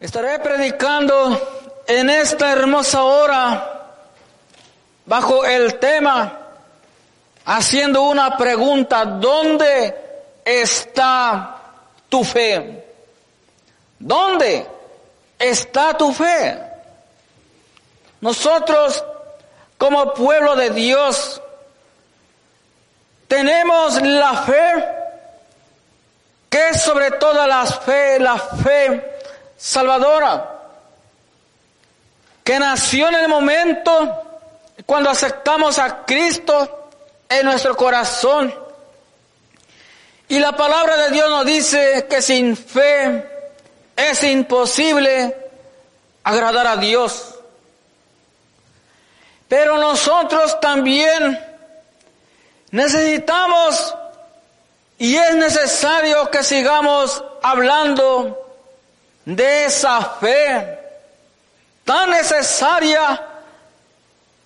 Estaré predicando en esta hermosa hora bajo el tema haciendo una pregunta, ¿dónde está tu fe? ¿Dónde está tu fe? Nosotros como pueblo de Dios tenemos la fe que es sobre toda la fe, la fe salvadora, que nació en el momento cuando aceptamos a Cristo en nuestro corazón. Y la palabra de Dios nos dice que sin fe es imposible agradar a Dios. Pero nosotros también necesitamos y es necesario que sigamos hablando de esa fe tan necesaria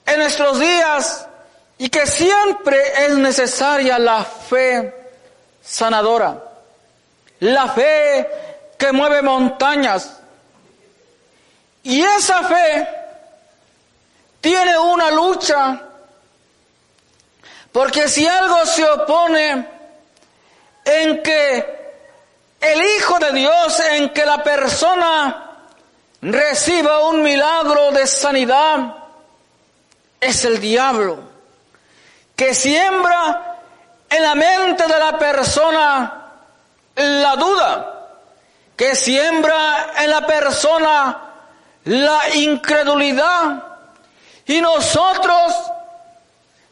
en nuestros días y que siempre es necesaria la fe sanadora, la fe que mueve montañas. Y esa fe tiene una lucha, porque si algo se opone en que el Hijo de Dios en que la persona reciba un milagro de sanidad es el diablo, que siembra en la mente de la persona la duda, que siembra en la persona la incredulidad. Y nosotros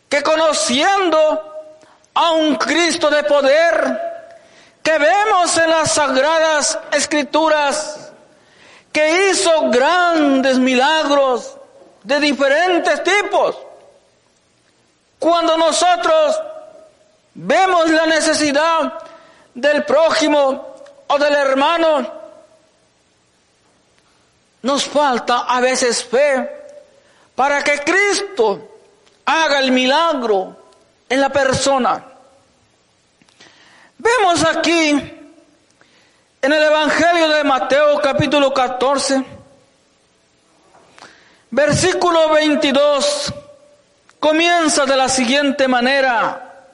que conociendo a un Cristo de poder, que vemos en las sagradas escrituras que hizo grandes milagros de diferentes tipos. Cuando nosotros vemos la necesidad del prójimo o del hermano, nos falta a veces fe para que Cristo haga el milagro en la persona. Vemos aquí en el Evangelio de Mateo capítulo 14, versículo 22, comienza de la siguiente manera.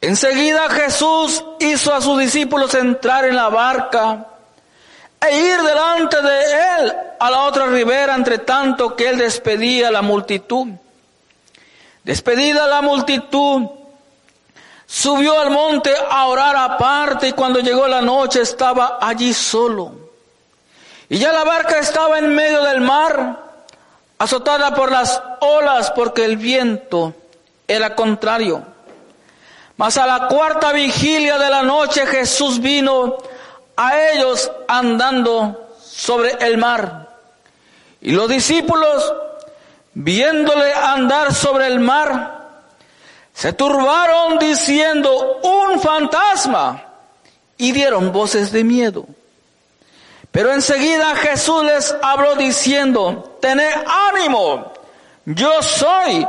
Enseguida Jesús hizo a sus discípulos entrar en la barca e ir delante de él a la otra ribera, entre tanto que él despedía a la multitud. Despedida la multitud, Subió al monte a orar aparte y cuando llegó la noche estaba allí solo. Y ya la barca estaba en medio del mar, azotada por las olas porque el viento era contrario. Mas a la cuarta vigilia de la noche Jesús vino a ellos andando sobre el mar. Y los discípulos, viéndole andar sobre el mar, se turbaron diciendo un fantasma y dieron voces de miedo. Pero enseguida Jesús les habló diciendo, tened ánimo, yo soy,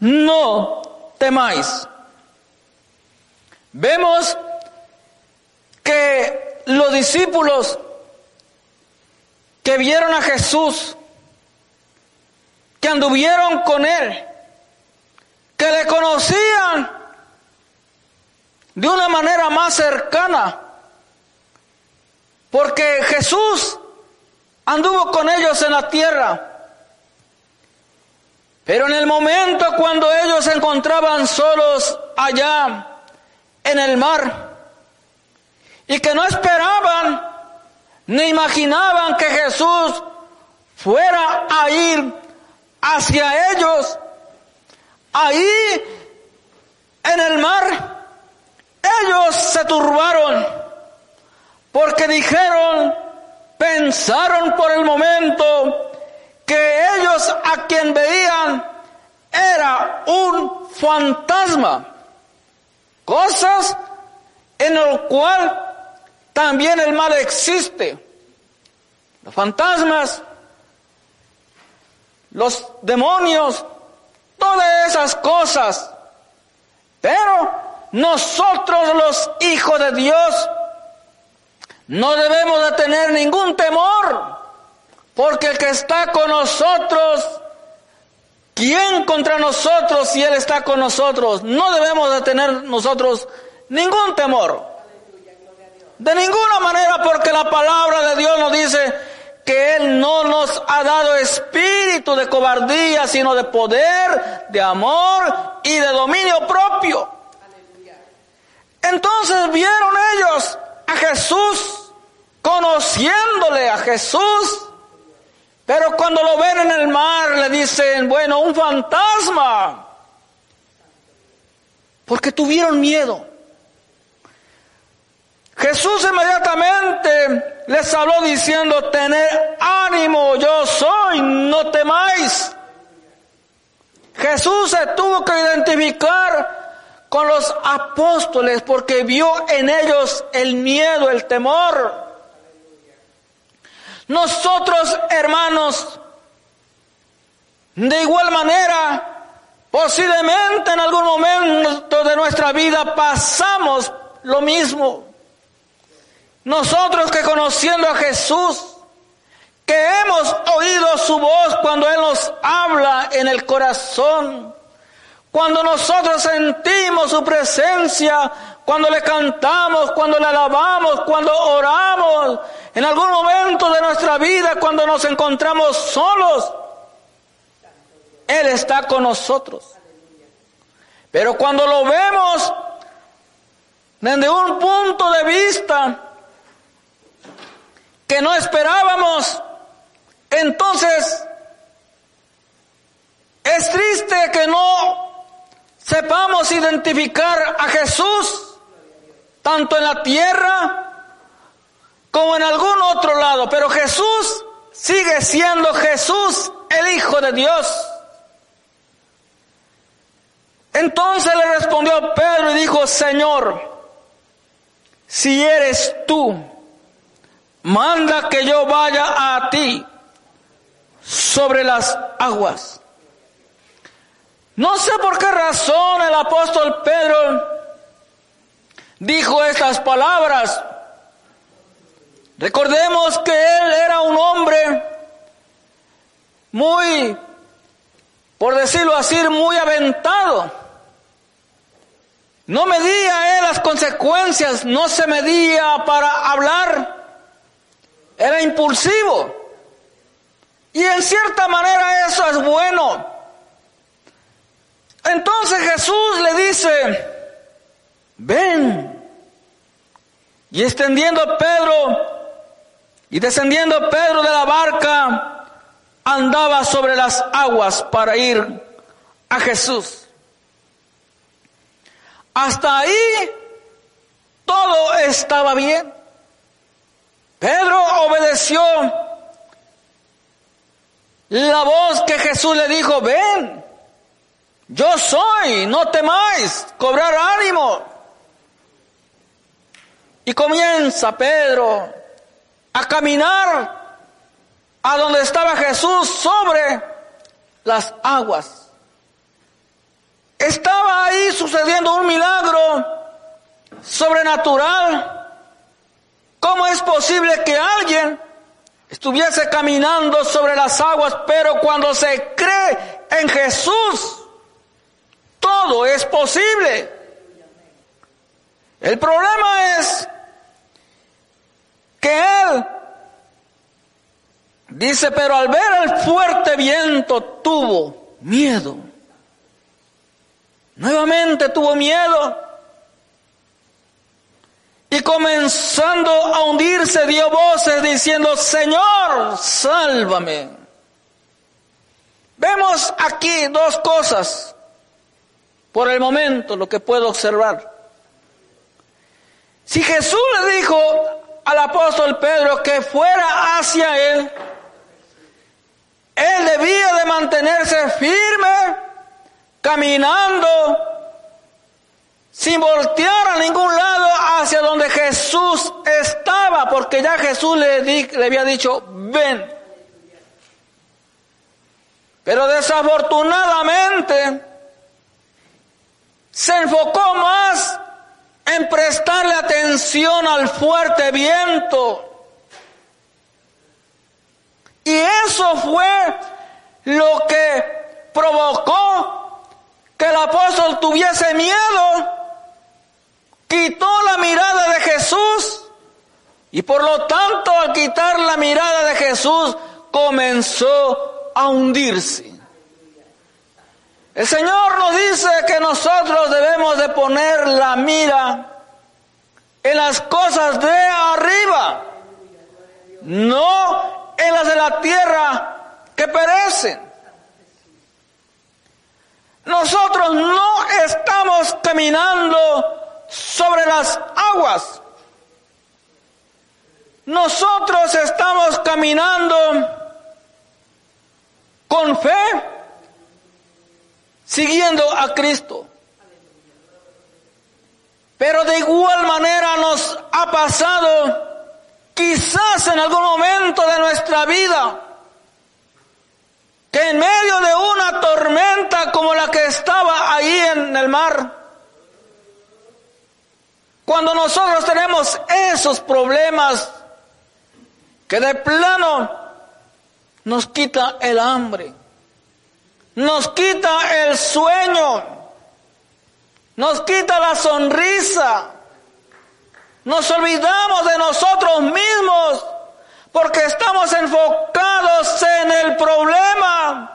no temáis. Vemos que los discípulos que vieron a Jesús, que anduvieron con él, que le conocían de una manera más cercana, porque Jesús anduvo con ellos en la tierra. Pero en el momento cuando ellos se encontraban solos allá en el mar y que no esperaban ni imaginaban que Jesús fuera a ir hacia ellos, Ahí en el mar ellos se turbaron porque dijeron, pensaron por el momento que ellos a quien veían era un fantasma. Cosas en el cual también el mal existe. Los fantasmas, los demonios, todas esas cosas. Pero nosotros los hijos de Dios No debemos de tener ningún temor, porque el que está con nosotros, ¿quién contra nosotros si Él está con nosotros? No debemos de tener nosotros ningún temor. De ninguna manera, porque la palabra de Dios nos dice que Él no nos ha dado espíritu de cobardía, sino de poder, de amor y de dominio propio. Entonces vieron ellos a Jesús, conociéndole a Jesús, pero cuando lo ven en el mar le dicen, bueno, un fantasma, porque tuvieron miedo. Jesús inmediatamente les habló diciendo, tened ánimo, yo soy, no temáis. Jesús se tuvo que identificar con los apóstoles porque vio en ellos el miedo, el temor. Nosotros, hermanos, de igual manera, posiblemente en algún momento de nuestra vida pasamos lo mismo. Nosotros que conociendo a Jesús, que hemos oído su voz cuando Él nos habla en el corazón, cuando nosotros sentimos su presencia, cuando le cantamos, cuando le alabamos, cuando oramos, en algún momento de nuestra vida, cuando nos encontramos solos, Él está con nosotros. Pero cuando lo vemos desde un punto de vista que no esperábamos, entonces es triste que no sepamos identificar a Jesús, tanto en la tierra como en algún otro lado, pero Jesús sigue siendo Jesús, el Hijo de Dios. Entonces le respondió Pedro y dijo, Señor, si eres tú, manda que yo vaya a ti sobre las aguas. No sé por qué razón el apóstol Pedro dijo estas palabras. Recordemos que él era un hombre muy, por decirlo así, muy aventado. No medía él las consecuencias, no se medía para hablar. Era impulsivo. Y en cierta manera eso es bueno. Entonces Jesús le dice, ven. Y extendiendo Pedro y descendiendo Pedro de la barca, andaba sobre las aguas para ir a Jesús. Hasta ahí todo estaba bien. Pedro obedeció la voz que Jesús le dijo, ven. Yo soy, no temáis, cobrar ánimo. Y comienza Pedro a caminar a donde estaba Jesús sobre las aguas. Estaba ahí sucediendo un milagro sobrenatural. ¿Cómo es posible que alguien estuviese caminando sobre las aguas, pero cuando se cree en Jesús, todo es posible. El problema es que él dice, pero al ver el fuerte viento tuvo miedo. Nuevamente tuvo miedo. Y comenzando a hundirse dio voces diciendo, Señor, sálvame. Vemos aquí dos cosas por el momento lo que puedo observar. Si Jesús le dijo al apóstol Pedro que fuera hacia él, él debía de mantenerse firme, caminando, sin voltear a ningún lado hacia donde Jesús estaba, porque ya Jesús le, le había dicho, ven. Pero desafortunadamente, se enfocó más en prestarle atención al fuerte viento. Y eso fue lo que provocó que el apóstol tuviese miedo, quitó la mirada de Jesús y por lo tanto al quitar la mirada de Jesús comenzó a hundirse. El Señor nos dice que nosotros debemos de poner la mira en las cosas de arriba, no en las de la tierra que perecen. Nosotros no estamos caminando sobre las aguas. Nosotros estamos caminando con fe siguiendo a Cristo. Pero de igual manera nos ha pasado, quizás en algún momento de nuestra vida, que en medio de una tormenta como la que estaba ahí en el mar, cuando nosotros tenemos esos problemas que de plano nos quita el hambre, nos quita el sueño, nos quita la sonrisa, nos olvidamos de nosotros mismos porque estamos enfocados en el problema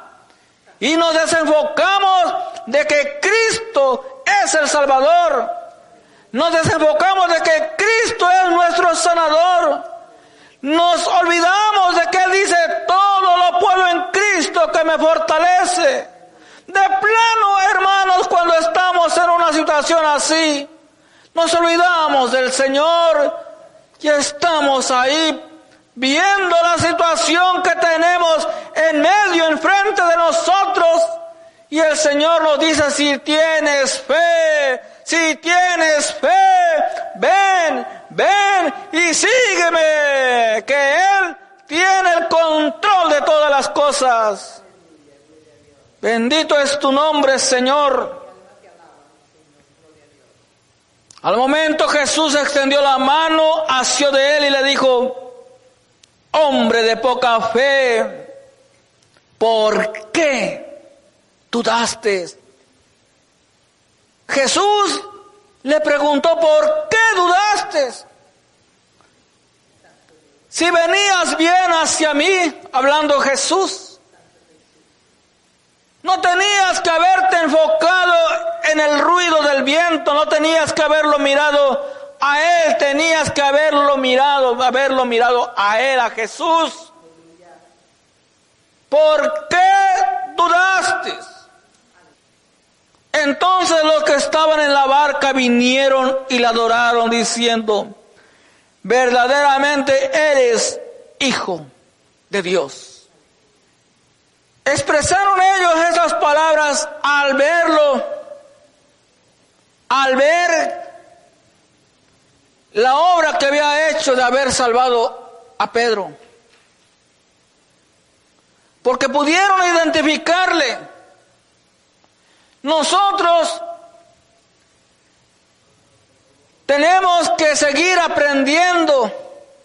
y nos desenfocamos de que Cristo es el Salvador. Nos desenfocamos de que Cristo es nuestro sanador. Nos olvidamos de que dice, todo lo puedo en Cristo que me fortalece. De plano, hermanos, cuando estamos en una situación así, nos olvidamos del Señor y estamos ahí viendo la situación que tenemos en medio, enfrente de nosotros. Y el Señor nos dice, si tienes fe, si tienes fe, ven, ven y sígueme, que Él tiene el control de todas las cosas. Bendito es tu nombre, Señor. Al momento Jesús extendió la mano hacia de él y le dijo, hombre de poca fe, ¿por qué dudaste? Jesús le preguntó, ¿por qué dudaste? Si venías bien hacia mí, hablando Jesús, no tenías que haberte enfocado en el ruido del viento, no tenías que haberlo mirado a Él, tenías que haberlo mirado, haberlo mirado a Él, a Jesús. ¿Por qué dudaste? Entonces los que estaban en la barca vinieron y la adoraron diciendo, verdaderamente eres hijo de Dios. Expresaron ellos esas palabras al verlo, al ver la obra que había hecho de haber salvado a Pedro. Porque pudieron identificarle nosotros tenemos que seguir aprendiendo,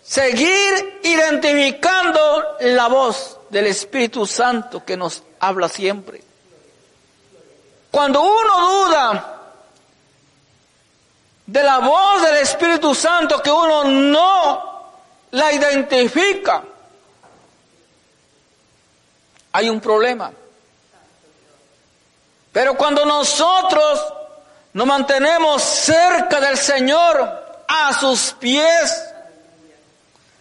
seguir identificando la voz del Espíritu Santo que nos habla siempre. Cuando uno duda de la voz del Espíritu Santo que uno no la identifica, hay un problema. Pero cuando nosotros nos mantenemos cerca del Señor, a sus pies,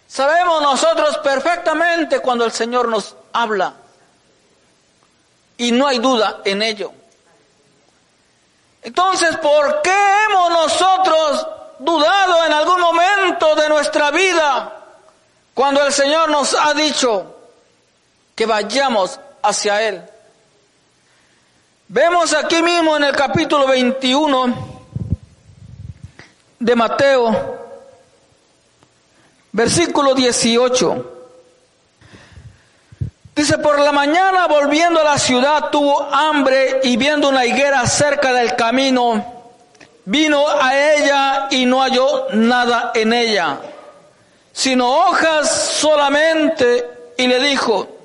sabemos nosotros perfectamente cuando el Señor nos habla. Y no hay duda en ello. Entonces, ¿por qué hemos nosotros dudado en algún momento de nuestra vida cuando el Señor nos ha dicho que vayamos hacia Él? Vemos aquí mismo en el capítulo 21 de Mateo, versículo 18. Dice, por la mañana volviendo a la ciudad tuvo hambre y viendo una higuera cerca del camino, vino a ella y no halló nada en ella, sino hojas solamente, y le dijo,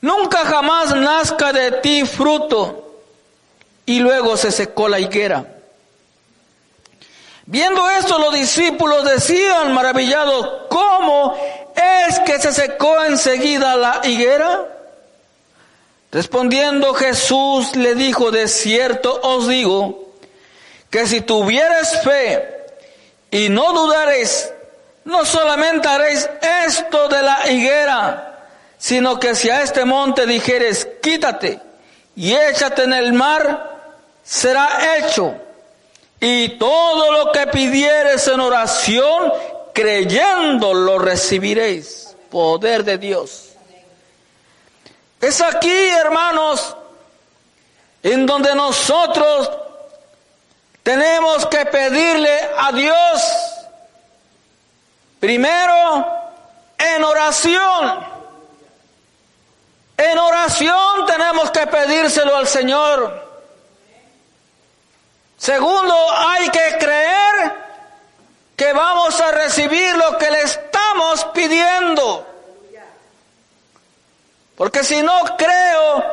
nunca jamás nazca de ti fruto. Y luego se secó la higuera. Viendo esto, los discípulos decían maravillados, ¿cómo es que se secó enseguida la higuera? Respondiendo Jesús le dijo, de cierto os digo, que si tuvieres fe y no dudaréis, no solamente haréis esto de la higuera, sino que si a este monte dijeres, quítate y échate en el mar, será hecho y todo lo que pidieres en oración, creyendo lo recibiréis. Poder de Dios. Es aquí, hermanos, en donde nosotros tenemos que pedirle a Dios, primero, en oración. En oración tenemos que pedírselo al Señor. Segundo, hay que creer que vamos a recibir lo que le estamos pidiendo. Porque si no creo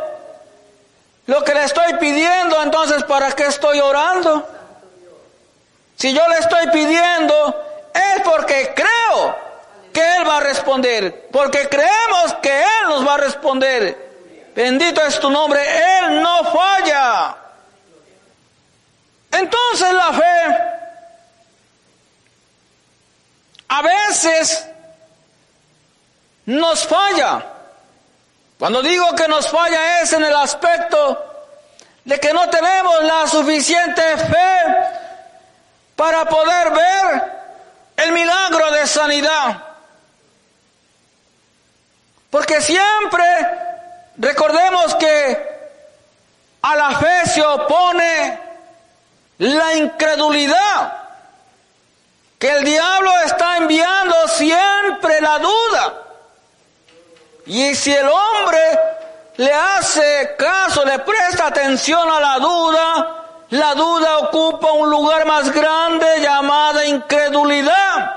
lo que le estoy pidiendo, entonces ¿para qué estoy orando? Si yo le estoy pidiendo, es porque creo que Él va a responder. Porque creemos que Él nos va a responder. Bendito es tu nombre, Él no falla. Entonces la fe a veces nos falla. Cuando digo que nos falla es en el aspecto de que no tenemos la suficiente fe para poder ver el milagro de sanidad. Porque siempre recordemos que a la fe se opone la incredulidad, que el diablo está enviando siempre la duda. Y si el hombre le hace caso, le presta atención a la duda, la duda ocupa un lugar más grande llamada incredulidad.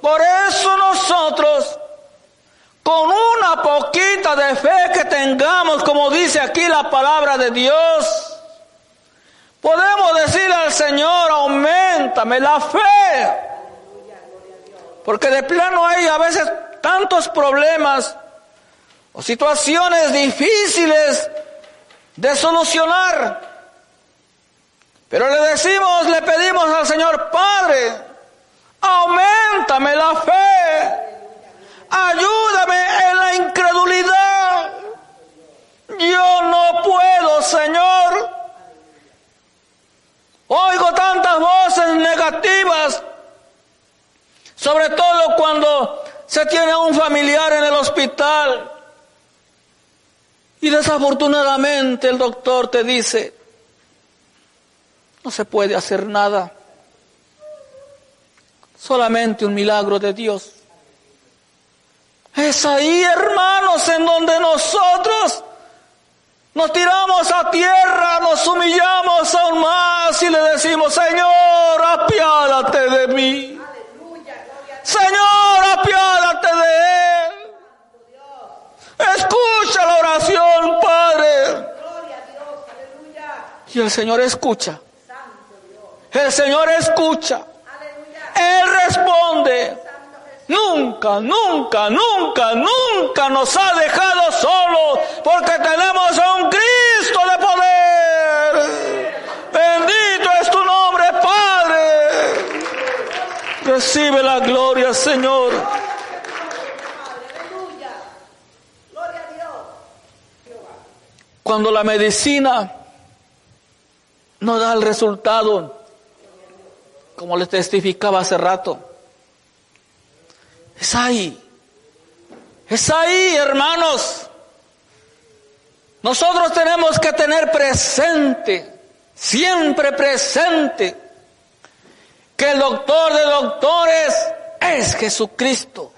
Por eso nosotros, con una poquita de fe que tengamos, como dice aquí la palabra de Dios, Podemos decirle al Señor, aumentame la fe. Porque de plano hay a veces tantos problemas o situaciones difíciles de solucionar. Pero le decimos, le pedimos al Señor, Padre, aumentame la fe. Ayúdame en la incredulidad. Yo no puedo, Señor. Oigo tantas voces negativas, sobre todo cuando se tiene un familiar en el hospital y desafortunadamente el doctor te dice, no se puede hacer nada, solamente un milagro de Dios. Es ahí, hermanos, en donde nosotros nos tiramos a tierra, nos humillamos aún más y le decimos, Señor, apiádate de mí. Señor, apiádate de él. Escucha la oración, Padre. Y el Señor escucha. El Señor escucha. Él responde. Nunca, nunca, nunca, nunca nos ha dejado solos porque tenemos a un Cristo de poder. Bendito es tu nombre, Padre. Recibe la gloria, Señor. Cuando la medicina no da el resultado, como les testificaba hace rato, es ahí. Es ahí, hermanos. Nosotros tenemos que tener presente, siempre presente, que el doctor de doctores es Jesucristo.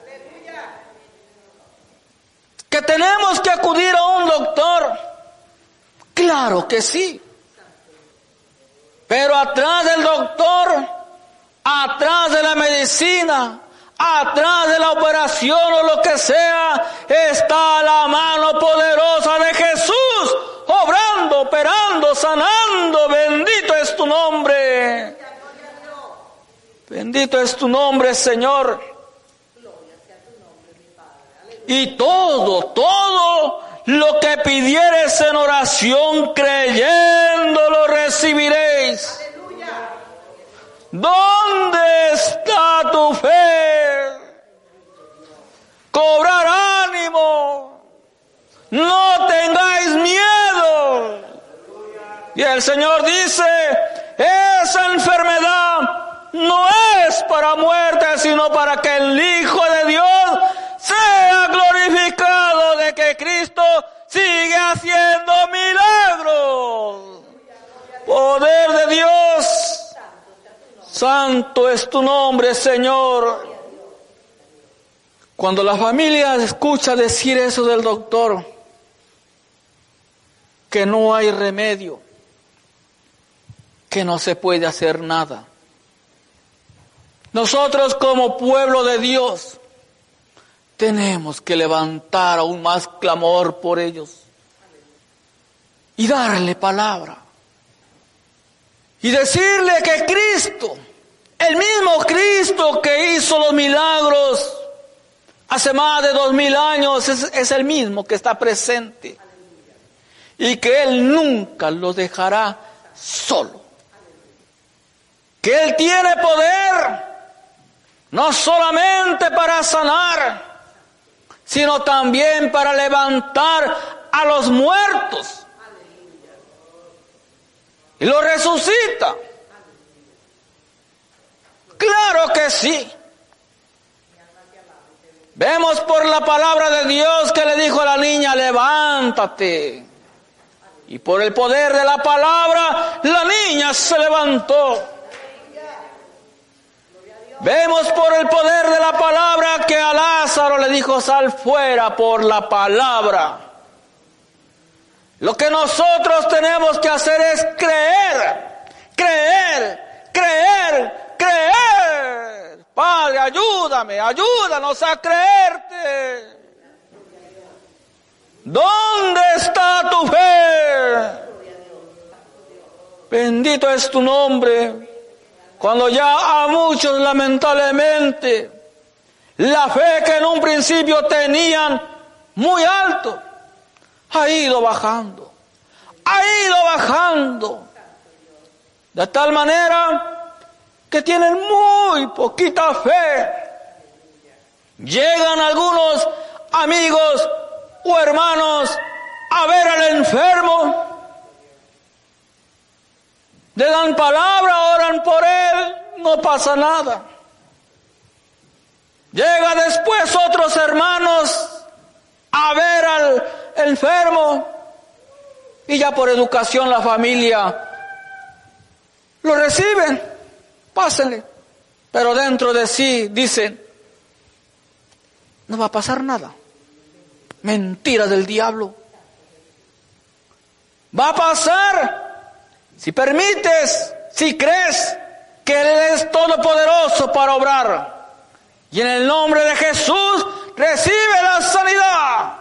Que tenemos que acudir a un doctor. Claro que sí. Pero atrás del doctor, atrás de la medicina, atrás de la operación o lo que sea, está la mano poderosa de Jesús, obrando, operando, sanando. Bendito es tu nombre. Bendito es tu nombre, Señor. Y todo, todo lo que pidieres en oración creyendo lo recibiréis. ¿Dónde está tu fe? Cobrar ánimo. No tengáis miedo. Y el Señor dice, esa enfermedad no es para muerte, sino para que el Hijo de Dios sea glorificado de que Cristo sigue haciendo milagros. Poder de Dios. Santo es tu nombre, Señor. Cuando la familia escucha decir eso del doctor, que no hay remedio, que no se puede hacer nada. Nosotros como pueblo de Dios tenemos que levantar aún más clamor por ellos y darle palabra y decirle que Cristo, el mismo Cristo que hizo los milagros hace más de dos mil años, es, el mismo que está presente y que Él nunca lo dejará solo. Que Él tiene poder no solamente para sanar, sino también para levantar a los muertos. Y lo resucita. Claro que sí. Vemos por la palabra de Dios que le dijo a la niña, levántate. Y por el poder de la palabra, la niña se levantó. Vemos por el poder de la palabra que a Lázaro le dijo sal fuera por la palabra. Lo que nosotros tenemos que hacer es creer, creer, creer, creer. Padre, ayúdame, ayúdanos a creerte. ¿Dónde está tu fe? Bendito es tu nombre. Cuando ya a muchos lamentablemente la fe que en un principio tenían muy alto ha ido bajando, ha ido bajando, de tal manera que tienen muy poquita fe. Llegan algunos amigos o hermanos a ver al enfermo le dan palabra, oran por él, no pasa nada. Llega después otros hermanos a ver al enfermo y ya por educación la familia lo reciben, pásenle. Pero dentro de sí dicen, no va a pasar nada. Mentira del diablo. Va a pasar si permites, si crees que Él es todopoderoso para obrar, y en el nombre de Jesús recibe la sanidad.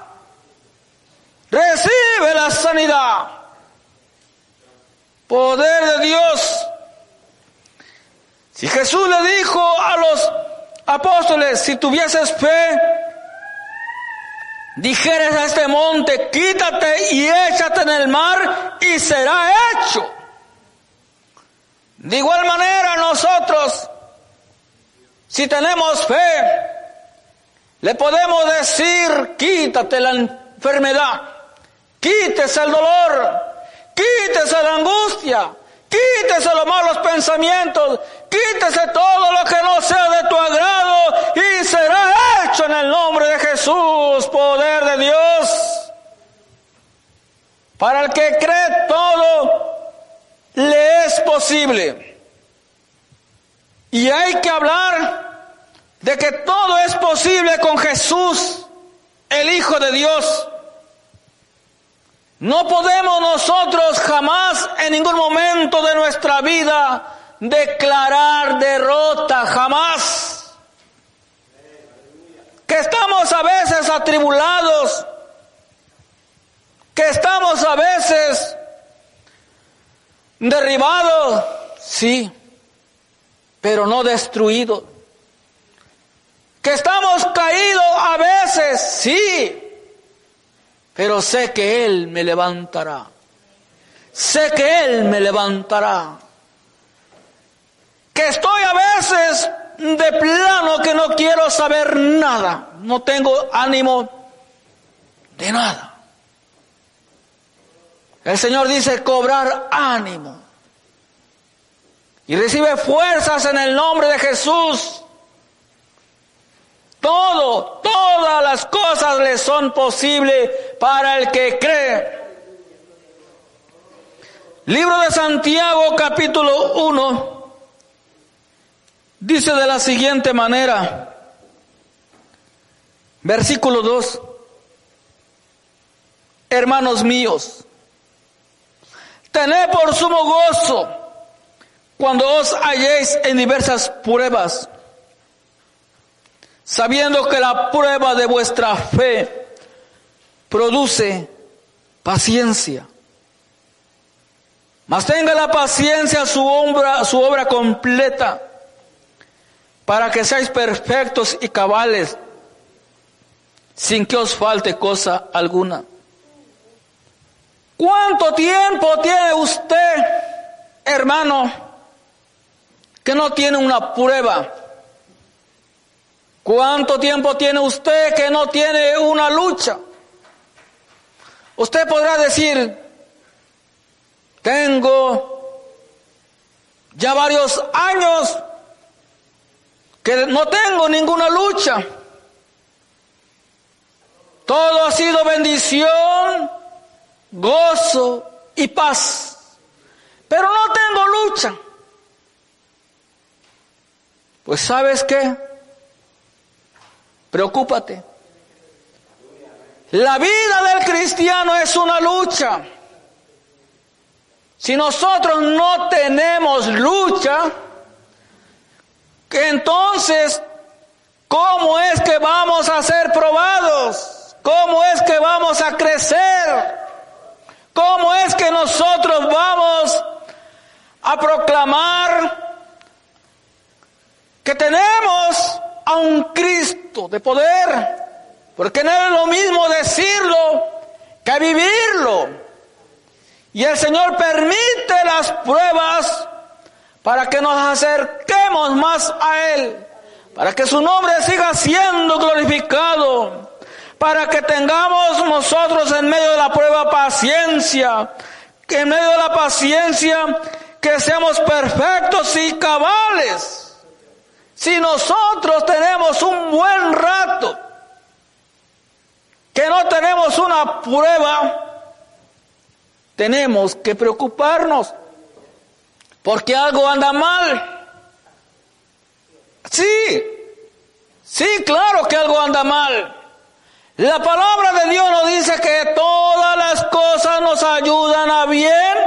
Recibe la sanidad. Poder de Dios. Si Jesús le dijo a los apóstoles, si tuvieses fe, dijeres a este monte, quítate y échate en el mar y será hecho. De igual manera nosotros, si tenemos fe, le podemos decir, quítate la enfermedad, quítese el dolor, quítese la angustia, quítese los malos pensamientos, quítese todo lo que no sea de tu agrado y será hecho en el nombre de Jesús, poder de Dios. Para el que cree todo, le es posible. Y hay que hablar de que todo es posible con Jesús, el Hijo de Dios. No podemos nosotros jamás en ningún momento de nuestra vida declarar derrota, jamás. Que estamos a veces atribulados, que estamos a veces derribados, sí, pero no destruidos. Que estamos caídos a veces, sí, pero sé que Él me levantará. Sé que Él me levantará. Que estoy a veces de plano que no quiero saber nada. No tengo ánimo de nada. El Señor dice cobrar ánimo. Y recibe fuerzas en el nombre de Jesús. Todo, todas las cosas le son posibles para el que cree. Libro de Santiago capítulo 1 dice de la siguiente manera, versículo 2, hermanos míos, tened por sumo gozo cuando os halléis en diversas pruebas sabiendo que la prueba de vuestra fe produce paciencia. Mas tenga la paciencia su obra, su obra completa, para que seáis perfectos y cabales, sin que os falte cosa alguna. ¿Cuánto tiempo tiene usted, hermano, que no tiene una prueba? ¿Cuánto tiempo tiene usted que no tiene una lucha? Usted podrá decir, tengo ya varios años que no tengo ninguna lucha. Todo ha sido bendición, gozo y paz. Pero no tengo lucha. Pues sabes qué? Preocúpate. La vida del cristiano es una lucha. Si nosotros no tenemos lucha, entonces, ¿cómo es que vamos a ser probados? ¿Cómo es que vamos a crecer? ¿Cómo es que nosotros vamos a proclamar que tenemos a un Cristo de poder, porque no es lo mismo decirlo que vivirlo. Y el Señor permite las pruebas para que nos acerquemos más a Él, para que su nombre siga siendo glorificado, para que tengamos nosotros en medio de la prueba paciencia, que en medio de la paciencia que seamos perfectos y cabales si nosotros tenemos un buen rato, que no tenemos una prueba, tenemos que preocuparnos, porque algo anda mal. Sí, sí, claro que algo anda mal. La palabra de Dios nos dice que todas las cosas nos ayudan a bien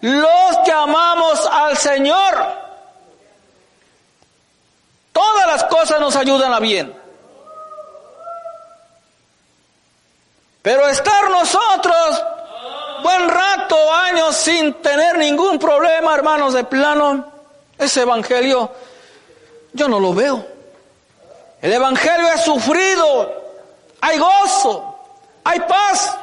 los que amamos al Señor. Todas las cosas nos ayudan a bien. Pero estar nosotros buen rato, años sin tener ningún problema, hermanos, de plano, ese evangelio yo no lo veo. El evangelio es sufrido, hay gozo, hay paz,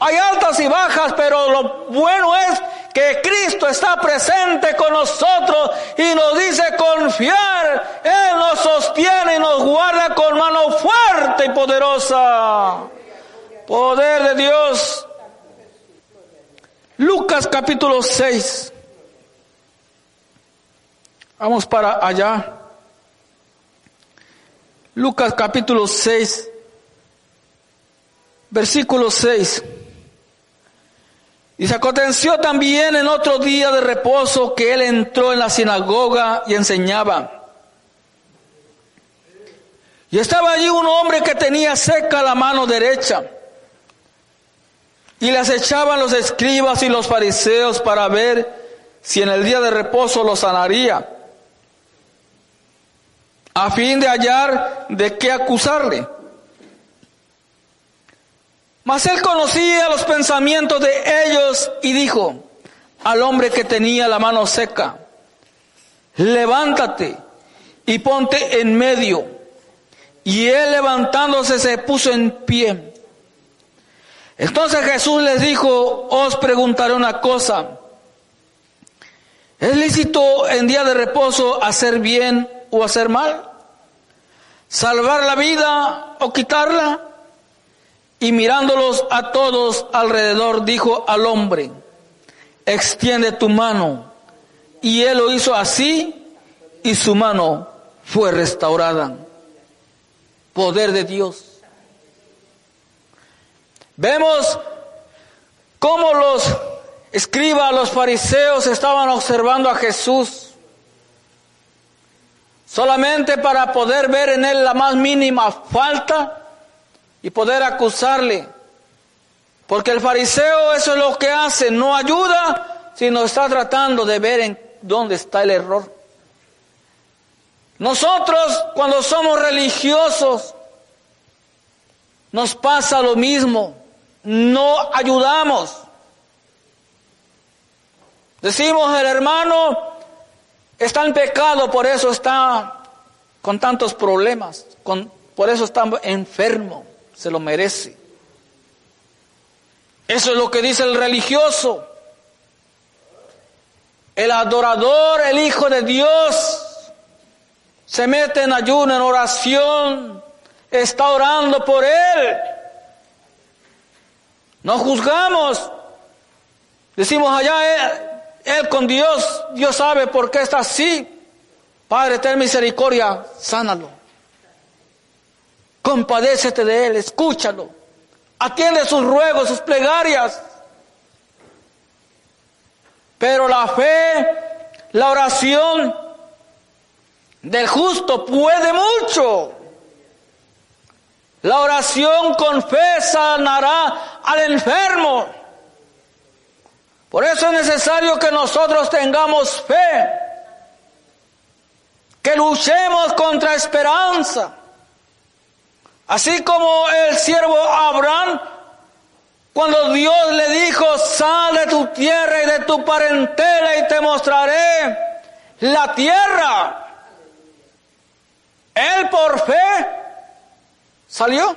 hay altas y bajas, pero lo bueno es que Cristo está presente con nosotros y nos dice confiar. Él nos sostiene y nos guarda con mano fuerte y poderosa. Poder de Dios. Lucas capítulo 6. Vamos para allá. Lucas capítulo 6, versículo 6. Y se aconteció también en otro día de reposo que él entró en la sinagoga y enseñaba. Y estaba allí un hombre que tenía seca la mano derecha. Y las echaban los escribas y los fariseos para ver si en el día de reposo los sanaría, a fin de hallar de qué acusarle. Mas él conocía los pensamientos de ellos y dijo al hombre que tenía la mano seca, levántate y ponte en medio. Y él levantándose se puso en pie. Entonces Jesús les dijo, os preguntaré una cosa. ¿Es lícito en día de reposo hacer bien o hacer mal? ¿Salvar la vida o quitarla? Y mirándolos a todos alrededor, dijo al hombre, extiende tu mano. Y él lo hizo así y su mano fue restaurada. Poder de Dios. Vemos cómo los escribas, los fariseos estaban observando a Jesús solamente para poder ver en él la más mínima falta y poder acusarle. Porque el fariseo eso es lo que hace, no ayuda, sino está tratando de ver en dónde está el error. Nosotros cuando somos religiosos nos pasa lo mismo, no ayudamos. Decimos el hermano está en pecado, por eso está con tantos problemas, por eso está enfermo, se lo merece. Eso es lo que dice el religioso. El adorador, el Hijo de Dios, se mete en ayuno, en oración, está orando por Él. No juzgamos. Decimos allá, él, con Dios, Dios sabe por qué está así. Padre, ten misericordia, sánalo. Compadécete de Él, escúchalo. Atiende sus ruegos, sus plegarias. Pero la fe, la oración del justo puede mucho. La oración con fe sanará al enfermo. Por eso es necesario que nosotros tengamos fe, que luchemos contra esperanza. Así como el siervo Abraham, cuando Dios le dijo, sal de tu tierra y de tu parentela y te mostraré la tierra. Él por fe salió.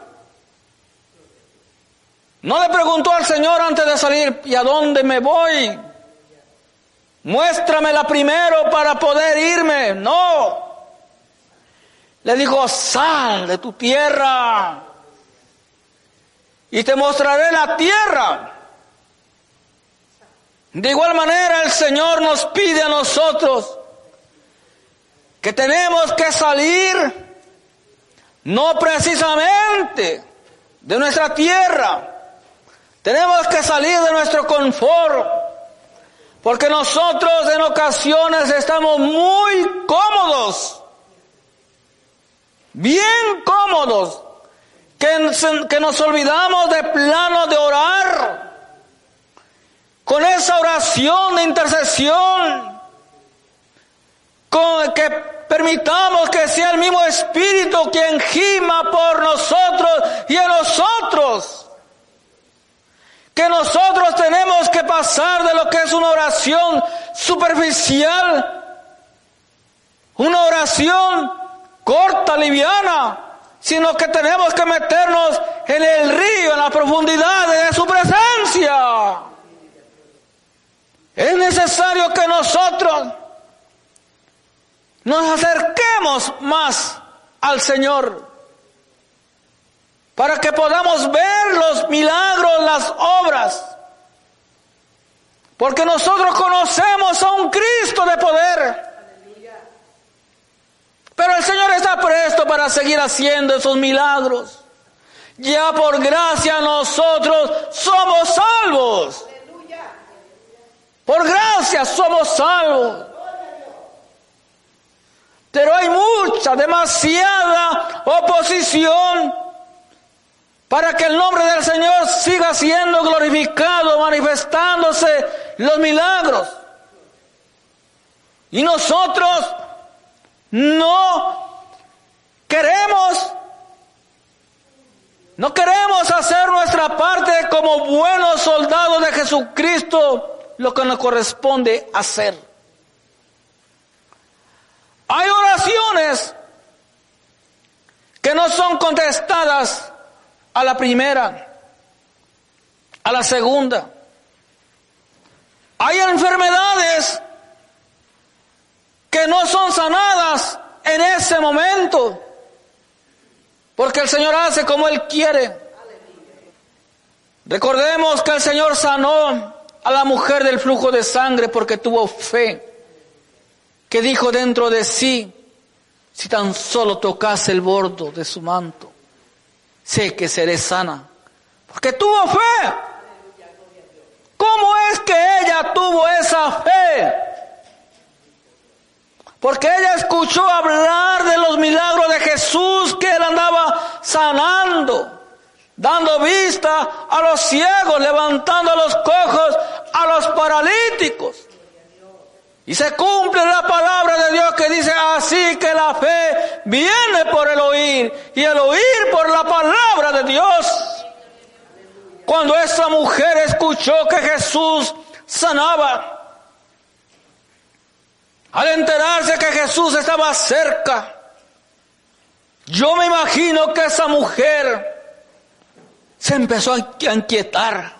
No le preguntó al Señor antes de salir, ¿y a dónde me voy? Muéstramela primero para poder irme. No. Le dijo, sal de tu tierra y te mostraré la tierra. De igual manera el Señor nos pide a nosotros que tenemos que salir no precisamente de nuestra tierra, tenemos que salir de nuestro confort, porque nosotros en ocasiones estamos muy cómodos, bien cómodos, que, nos olvidamos de plano de orar, con esa oración de intercesión, con que permitamos que sea el mismo Espíritu quien gima por nosotros y en nosotros. Que nosotros tenemos que pasar de lo que es una oración superficial, una oración corta, liviana, sino que tenemos que meternos en el río, en la profundidad de su presencia. Es necesario que nosotros nos acerquemos más al Señor para que podamos ver los milagros, las obras. Porque nosotros conocemos a un Cristo de poder. Pero el Señor está presto para seguir haciendo esos milagros. Ya por gracia nosotros somos salvos. Por gracia somos salvos. Pero hay mucha, demasiada oposición para que el nombre del Señor siga siendo glorificado, manifestándose los milagros. Y nosotros no queremos, no queremos hacer nuestra parte como buenos soldados de Jesucristo, lo que nos corresponde hacer. Hay oraciones que no son contestadas a la primera, a la segunda. Hay enfermedades que no son sanadas en ese momento, porque el Señor hace como Él quiere. Recordemos que el Señor sanó a la mujer del flujo de sangre porque tuvo fe, que dijo dentro de sí, si tan solo tocase el bordo de su manto sé que seré sana. Porque tuvo fe. ¿Cómo es que ella tuvo esa fe? Porque ella escuchó hablar de los milagros de Jesús que él andaba sanando, dando vista a los ciegos, levantando a los cojos, a los paralíticos. Y se cumple la palabra de Dios que dice así que la fe viene por el oír y el oír por la palabra de Dios. Cuando esa mujer escuchó que Jesús sanaba, al enterarse que Jesús estaba cerca, yo me imagino que esa mujer se empezó a inquietar.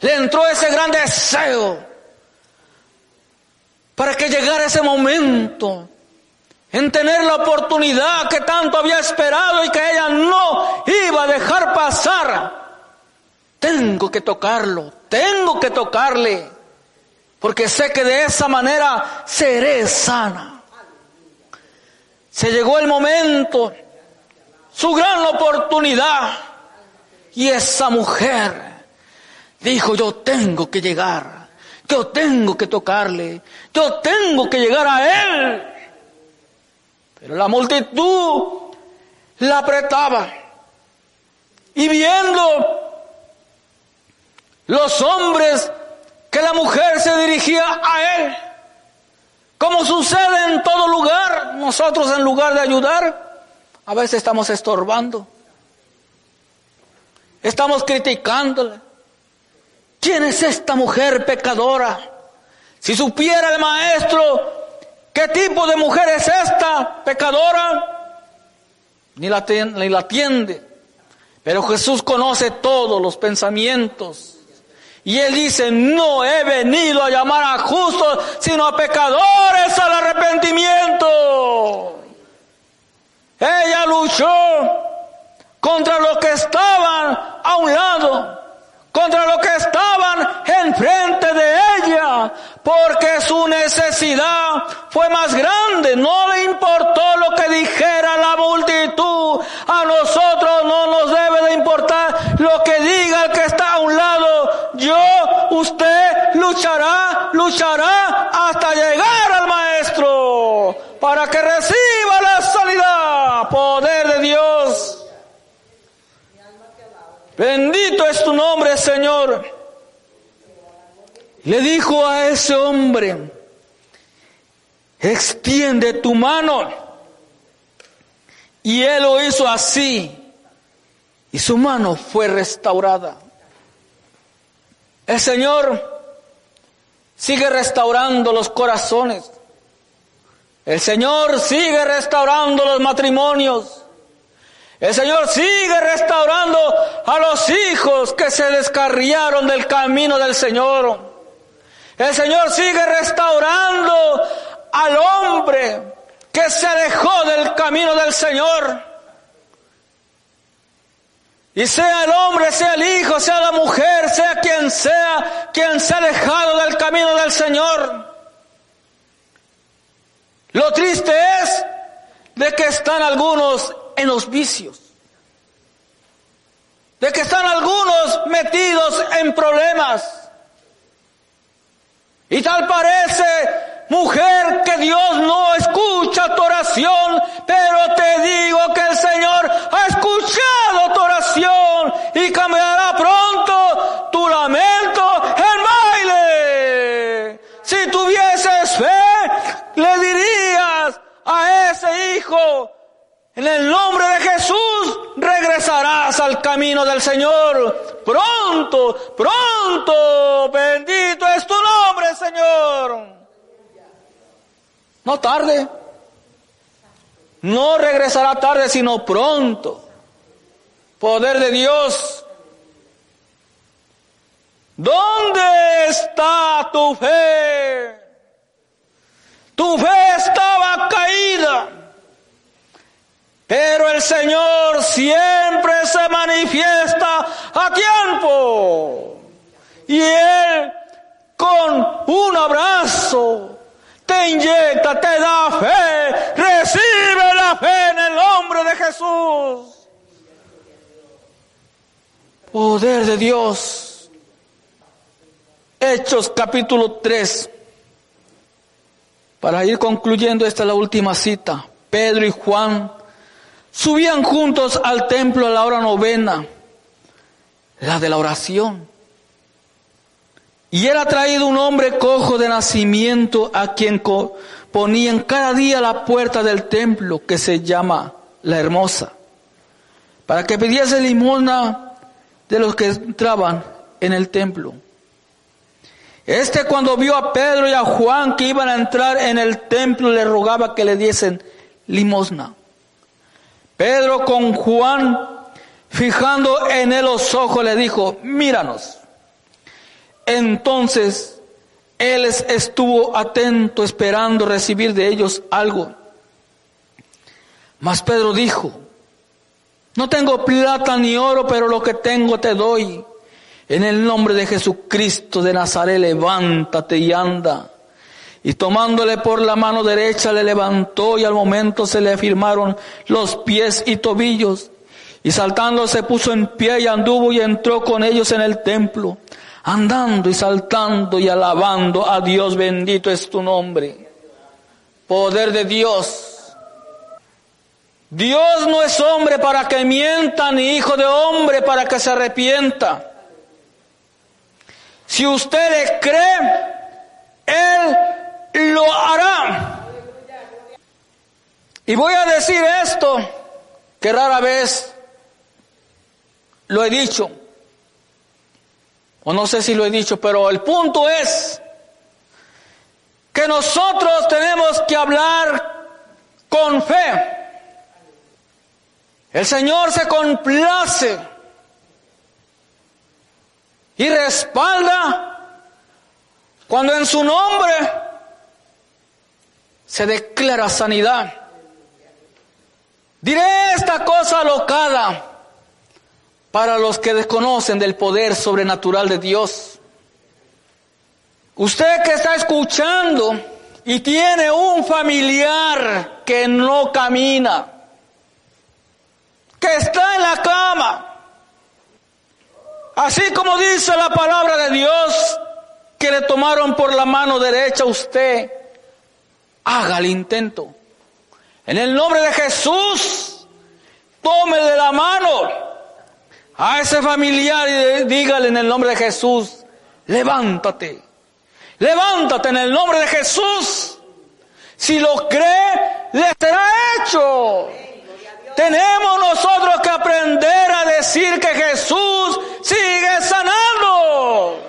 Le entró ese gran deseo para que llegara ese momento en tener la oportunidad que tanto había esperado y que ella no iba a dejar pasar. Tengo que tocarlo, tengo que tocarle, porque sé que de esa manera seré sana. Se llegó el momento, su gran oportunidad, y esa mujer dijo, yo tengo que llegar. Yo tengo que tocarle, yo tengo que llegar a él. Pero la multitud la apretaba. Y viendo los hombres que la mujer se dirigía a él, como sucede en todo lugar, nosotros en lugar de ayudar, a veces estamos estorbando. Estamos criticándole. ¿Quién es esta mujer pecadora? Si supiera el maestro qué tipo de mujer es esta pecadora, ni la, ni la atiende. Pero Jesús conoce todos los pensamientos. Y él dice, no he venido a llamar a justos, sino a pecadores al arrepentimiento. Ella luchó contra los que estaban a un lado contra lo que estaban enfrente de ella, porque su necesidad fue más grande, no le importó lo que dijera la multitud, a nosotros no nos debe de importar lo que diga el que está a un lado, yo, usted luchará, luchará hasta llegar al maestro, para que reciba la sanidad, poder de Dios. Bendito es tu nombre, Señor. Le dijo a ese hombre, extiende tu mano. Y él lo hizo así. Y su mano fue restaurada. El Señor sigue restaurando los corazones. El Señor sigue restaurando los matrimonios. El Señor sigue restaurando a los hijos que se descarriaron del camino del Señor. El Señor sigue restaurando al hombre que se alejó del camino del Señor. Y sea el hombre, sea el hijo, sea la mujer, sea quien sea, quien se ha alejado del camino del Señor. Lo triste es de que están algunos en los vicios. De que están algunos metidos en problemas. Y tal parece, mujer, que Dios no escucha tu oración, pero te digo que el Señor ha escuchado tu oración y cambiará pronto tu lamento en baile. Si tuvieses fe, le dirías a ese hijo, en el nombre de Jesús regresarás al camino del Señor. Pronto, pronto, bendito es tu nombre, Señor. No tarde. No regresará tarde, sino pronto. Poder de Dios. ¿Dónde está tu fe? Tu fe estaba caída. Pero el Señor siempre se manifiesta a tiempo. Y Él con un abrazo te inyecta, te da fe. Recibe la fe en el nombre de Jesús. Poder de Dios. Hechos capítulo 3. Para ir concluyendo, esta es la última cita. Pedro y Juan subían juntos al templo a la hora novena, la de la oración. Y era traído un hombre cojo de nacimiento a quien ponían cada día la puerta del templo que se llama la hermosa, para que pidiese limosna de los que entraban en el templo. Este cuando vio a Pedro y a Juan que iban a entrar en el templo le rogaba que le diesen limosna. Pedro con Juan, fijando en él los ojos, le dijo, míranos. Entonces él estuvo atento esperando recibir de ellos algo. Mas Pedro dijo, no tengo plata ni oro, pero lo que tengo te doy. En el nombre de Jesucristo de Nazaret, levántate y anda. Y tomándole por la mano derecha le levantó y al momento se le afirmaron los pies y tobillos. Y saltando se puso en pie y anduvo y entró con ellos en el templo, andando y saltando y alabando a Dios, bendito es tu nombre. Poder de Dios. Dios no es hombre para que mienta, ni hijo de hombre para que se arrepienta. Si usted le cree, Él lo hará. Y voy a decir esto, que rara vez lo he dicho, o no sé si lo he dicho, pero el punto es que nosotros tenemos que hablar con fe. El Señor se complace y respalda cuando en su nombre se declara sanidad. Diré esta cosa alocada para los que desconocen del poder sobrenatural de Dios. Usted que está escuchando y tiene un familiar que no camina, que está en la cama, Así como dice la palabra de Dios, que le tomaron por la mano derecha usted, haga el intento. En el nombre de Jesús, tome de la mano a ese familiar y dígale en el nombre de Jesús, levántate, levántate en el nombre de Jesús. Si lo cree, le será hecho. Tenemos nosotros que aprender a decir que Jesús sigue sanando.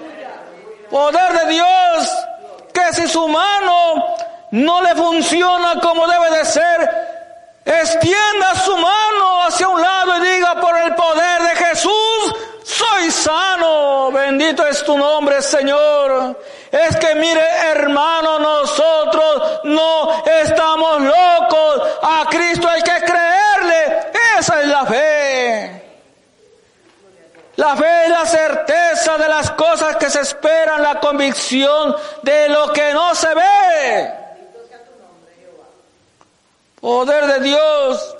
Poder de Dios, que si su mano no le funciona como debe de ser, extienda su mano hacia un lado y diga por el poder de Jesús, soy sano, bendito es tu nombre Señor. Es que mire hermano, nosotros no estamos locos, a Cristo hay que creerle, esa es la fe. La fe es la certeza de las cosas que se esperan, la convicción de lo que no se ve. Poder de Dios.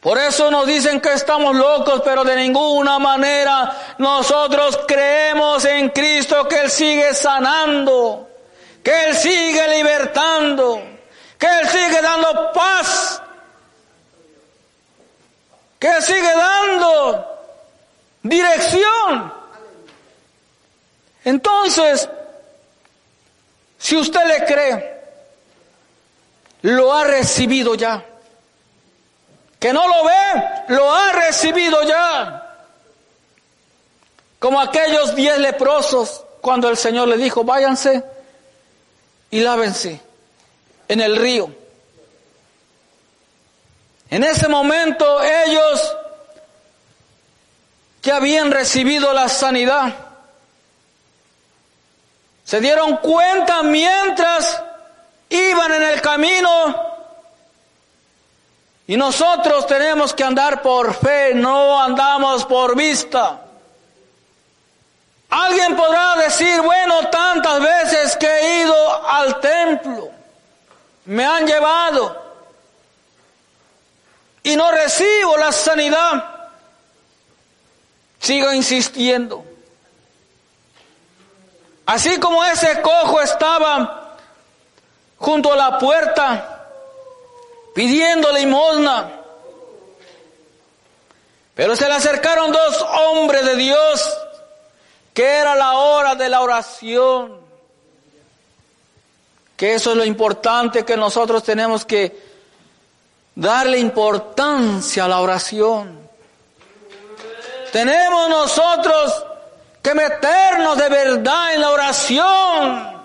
Por eso nos dicen que estamos locos, pero de ninguna manera nosotros creemos en Cristo que Él sigue sanando, que Él sigue libertando, que Él sigue dando paz, que Él sigue dando dirección. Entonces, si usted le cree, lo ha recibido ya. Que no lo ve, lo ha recibido ya. Como aquellos diez leprosos cuando el Señor le dijo, váyanse y lávense en el río. En ese momento ellos que habían recibido la sanidad se dieron cuenta mientras iban en el camino y nosotros tenemos que andar por fe, no andamos por vista. Alguien podrá decir, bueno, tantas veces que he ido al templo, me han llevado y no recibo la sanidad. Sigo insistiendo. Así como ese cojo estaba junto a la puerta pidiendo limosna, pero se le acercaron dos hombres de Dios, que era la hora de la oración, que eso es lo importante que nosotros tenemos que darle importancia a la oración. Tenemos nosotros que meternos de verdad en la oración.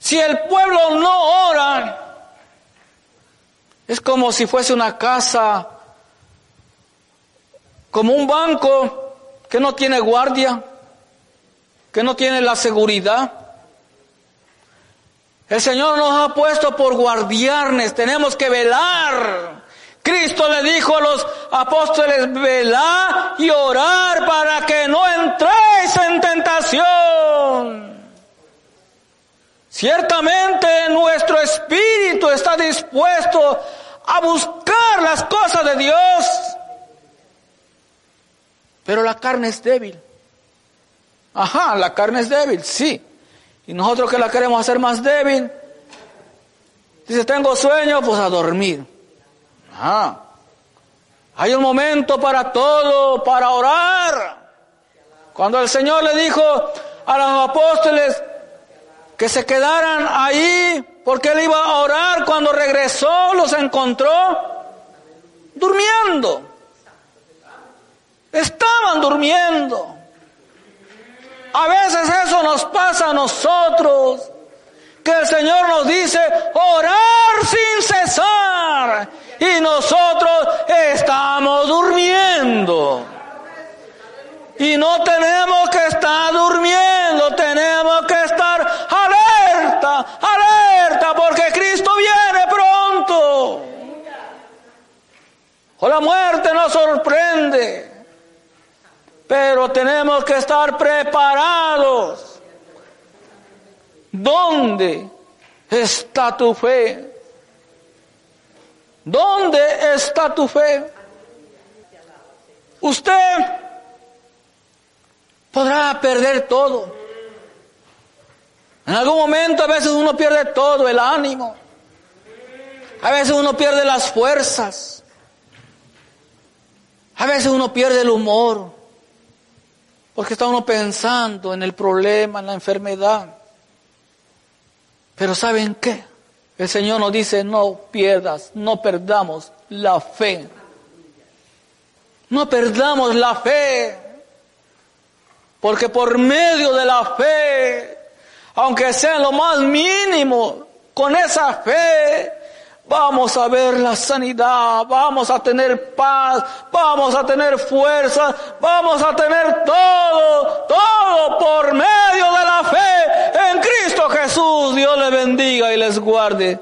Si el pueblo no ora, es como si fuese una casa, como un banco que no tiene guardia, que no tiene la seguridad. El Señor nos ha puesto por guardianes, tenemos que velar Cristo le dijo a los apóstoles, velad y orar para que no entréis en tentación. Ciertamente nuestro espíritu está dispuesto a buscar las cosas de Dios, pero la carne es débil. Ajá, la carne es débil, sí. Y nosotros que la queremos hacer más débil, dice, tengo sueño, pues a dormir. Ah, hay un momento para todo, para orar. Cuando el Señor le dijo a los apóstoles que se quedaran ahí porque él iba a orar, cuando regresó los encontró durmiendo. Estaban durmiendo. A veces eso nos pasa a nosotros, que el Señor nos dice orar sin cesar y nosotros estamos durmiendo. Y no tenemos que estar durmiendo, tenemos que estar alerta, alerta, porque Cristo viene pronto. O la muerte nos sorprende, pero tenemos que estar preparados. ¿Dónde está tu fe? ¿Dónde está tu fe? Usted podrá perder todo. En algún momento a veces uno pierde todo, el ánimo. A veces uno pierde las fuerzas. A veces uno pierde el humor. Porque está uno pensando en el problema, en la enfermedad. Pero ¿saben qué? El Señor nos dice, no pierdas, no perdamos la fe. No perdamos la fe. Porque por medio de la fe, aunque sea lo más mínimo, con esa fe vamos a ver la sanidad, vamos a tener paz, vamos a tener fuerza, vamos a tener todo, todo por medio de la fe en Cristo Jesús. Dios le bendiga y les guarde.